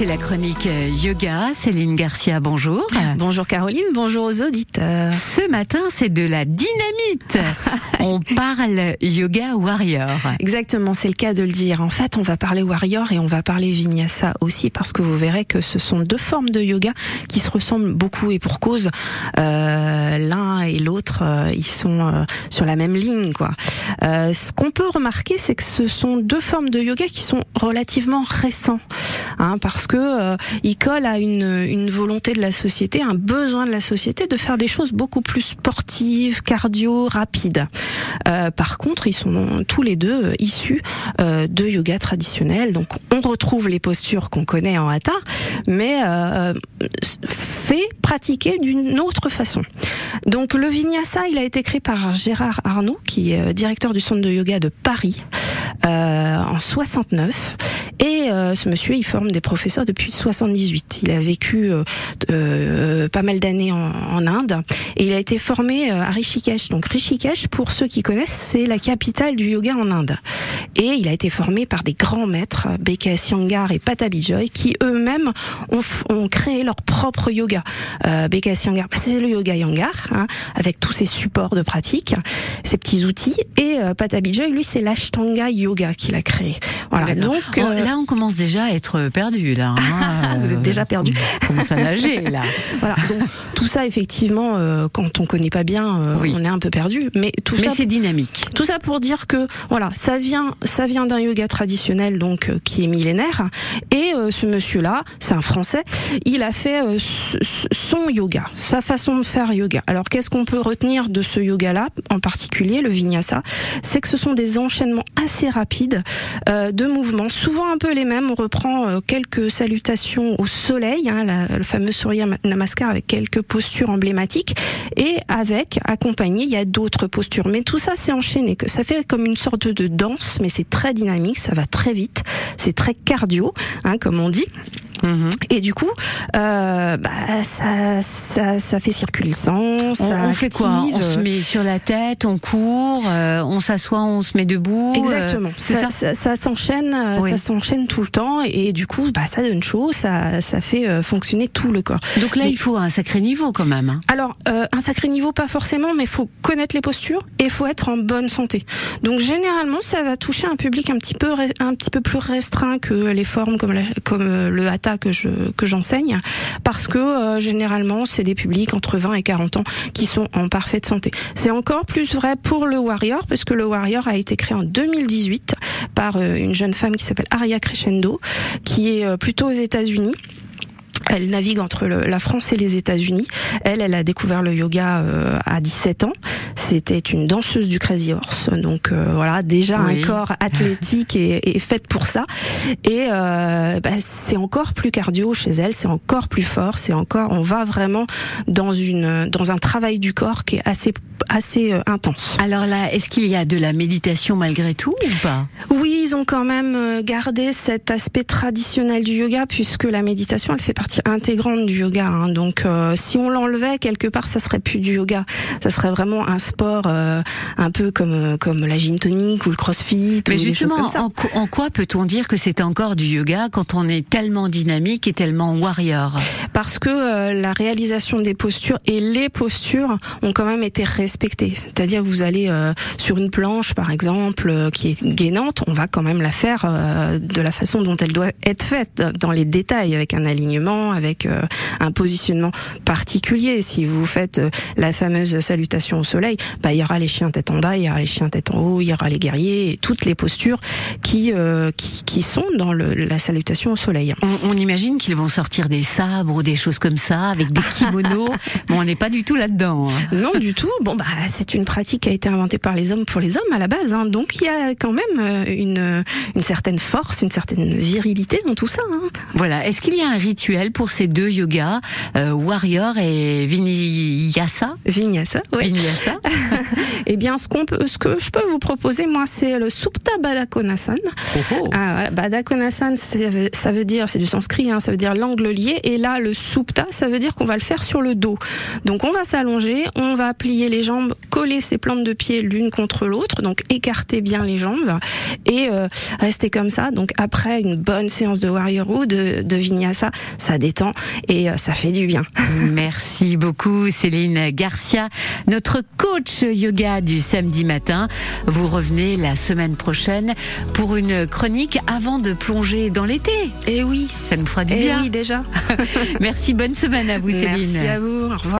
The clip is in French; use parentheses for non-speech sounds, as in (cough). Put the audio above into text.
c'est la chronique euh, yoga. Céline Garcia, bonjour. Bonjour Caroline, bonjour aux auditeurs. Ce matin, c'est de la dynamite. (laughs) on parle yoga warrior. Exactement, c'est le cas de le dire. En fait, on va parler warrior et on va parler vinyasa aussi parce que vous verrez que ce sont deux formes de yoga qui se ressemblent beaucoup et pour cause. Euh, L'un et l'autre, euh, ils sont euh, sur la même ligne, quoi. Euh, ce qu'on peut remarquer, c'est que ce sont deux formes de yoga qui sont relativement récents hein, parce que euh, il colle à une, une volonté de la société, un besoin de la société de faire des choses beaucoup plus sportives, cardio, rapides. Euh, par contre, ils sont tous les deux euh, issus euh, de yoga traditionnel. Donc, on retrouve les postures qu'on connaît en hatha, mais euh, fait pratiquer d'une autre façon. Donc, le vinyasa, il a été créé par Gérard Arnaud, qui est euh, directeur du centre de yoga de Paris, en 69. Et euh, ce monsieur, il forme des professeurs depuis 78. Il a vécu euh, euh, pas mal d'années en, en, Inde et il a été formé euh, à Rishikesh. Donc Rishikesh, pour ceux qui connaissent, c'est la capitale du yoga en Inde. Et il a été formé par des grands maîtres, B.K.S. Yangar et Patabi Joy, qui eux-mêmes ont, ont, créé leur propre yoga. Euh, B.K.S. Yangar, bah, c'est le yoga Yangar, hein, avec tous ses supports de pratique, ses petits outils. Et euh, Patabi Joy, lui, c'est l'Ashtanga Yoga qu'il a créé. Voilà. Donc euh, là, on commence déjà à être perdu là. Hein (laughs) Vous êtes déjà perdu. On commence à nager là. (laughs) voilà. Donc tout ça, effectivement, euh, quand on connaît pas bien, euh, oui. on est un peu perdu. Mais tout mais ça, c'est dynamique. Tout ça pour dire que voilà, ça vient, ça vient d'un yoga traditionnel donc euh, qui est millénaire. Et ce monsieur-là, c'est un Français, il a fait son yoga, sa façon de faire yoga. Alors qu'est-ce qu'on peut retenir de ce yoga-là, en particulier le vinyasa? C'est que ce sont des enchaînements assez rapides de mouvements, souvent un peu les mêmes. On reprend euh, quelques salutations au soleil, hein, le fameux Surya Namaskar avec quelques postures emblématiques, et avec accompagné, il y a d'autres postures. Mais tout ça, c'est enchaîné, que ça fait comme une sorte de danse, mais c'est très dynamique, ça va très vite, c'est très cardio, hein, comme on dit. Mmh. Et du coup, euh, bah, ça, ça, ça, fait circuler le sang. Ça on, on fait quoi? On se met sur la tête, on court, euh, on s'assoit, on se met debout. Exactement. Euh, ça, ça, ça s'enchaîne, oui. ça s'enchaîne tout le temps, et du coup, bah, ça donne chaud, ça, ça fait euh, fonctionner tout le corps. Donc là, mais, il faut un sacré niveau quand même. Hein. Alors, euh, un sacré niveau, pas forcément, mais il faut connaître les postures et il faut être en bonne santé. Donc généralement, ça va toucher un public un petit peu, un petit peu plus restreint que les formes comme, la, comme le hatha que je que j'enseigne parce que euh, généralement c'est des publics entre 20 et 40 ans qui sont en parfaite santé. C'est encore plus vrai pour le Warrior parce que le Warrior a été créé en 2018 par euh, une jeune femme qui s'appelle Aria Crescendo qui est euh, plutôt aux États-Unis. Elle navigue entre la France et les États-Unis. Elle, elle a découvert le yoga à 17 ans. C'était une danseuse du Crazy Horse, donc euh, voilà déjà oui. un corps athlétique et, et fait pour ça. Et euh, bah, c'est encore plus cardio chez elle, c'est encore plus fort, c'est encore, on va vraiment dans une dans un travail du corps qui est assez assez euh, intense. Alors là, est-ce qu'il y a de la méditation malgré tout ou pas? Oui, ils ont quand même euh, gardé cet aspect traditionnel du yoga puisque la méditation, elle fait partie intégrante du yoga. Hein. Donc, euh, si on l'enlevait quelque part, ça serait plus du yoga. Ça serait vraiment un sport euh, un peu comme euh, comme la gym tonique ou le crossfit. Mais ou justement, des choses comme ça. En, en quoi peut-on dire que c'est encore du yoga quand on est tellement dynamique et tellement warrior? Parce que euh, la réalisation des postures et les postures ont quand même été respectées. C'est-à-dire que vous allez euh, sur une planche, par exemple, qui est gainante, on va quand même la faire de la façon dont elle doit être faite, dans les détails, avec un alignement avec un positionnement particulier. Si vous faites la fameuse salutation au soleil, bah, il y aura les chiens tête en bas, il y aura les chiens tête en haut, il y aura les guerriers, et toutes les postures qui, euh, qui, qui, sont dans le, la salutation au soleil. On, on imagine qu'ils vont sortir des sabres ou des choses comme ça, avec des kimonos. (laughs) bon, on n'est pas du tout là-dedans. Hein. Non, du tout. Bon, bah, c'est une pratique qui a été inventée par les hommes pour les hommes à la base. Hein. Donc, il y a quand même une, une certaine force, une certaine virilité dans tout ça. Hein. Voilà. Est-ce qu'il y a un rituel pour ces deux yogas, euh, Warrior et Vinyasa? Vinyasa, oui. Vinyasa. (laughs) Eh bien, ce, qu'on peut, ce que je peux vous proposer, moi, c'est le Supta Badakonasan. Oh, oh. Ah. Badakonasan, ça veut dire, c'est du sanskrit, hein, ça veut dire l'angle lié. Et là, le Supta, ça veut dire qu'on va le faire sur le dos. Donc, on va s'allonger, on va plier les jambes, coller ses plantes de pied l'une contre l'autre, donc écarter bien les jambes et euh, rester comme ça. Donc, après une bonne séance de Warrior ou de, de Vinyasa, ça détend et euh, ça fait du bien. Merci beaucoup Céline Garcia, notre coach yoga du samedi matin. Vous revenez la semaine prochaine pour une chronique avant de plonger dans l'été. Et oui, Ça nous fera du bien. oui déjà. (laughs) Merci, bonne semaine à vous Céline. Merci à vous. Au revoir.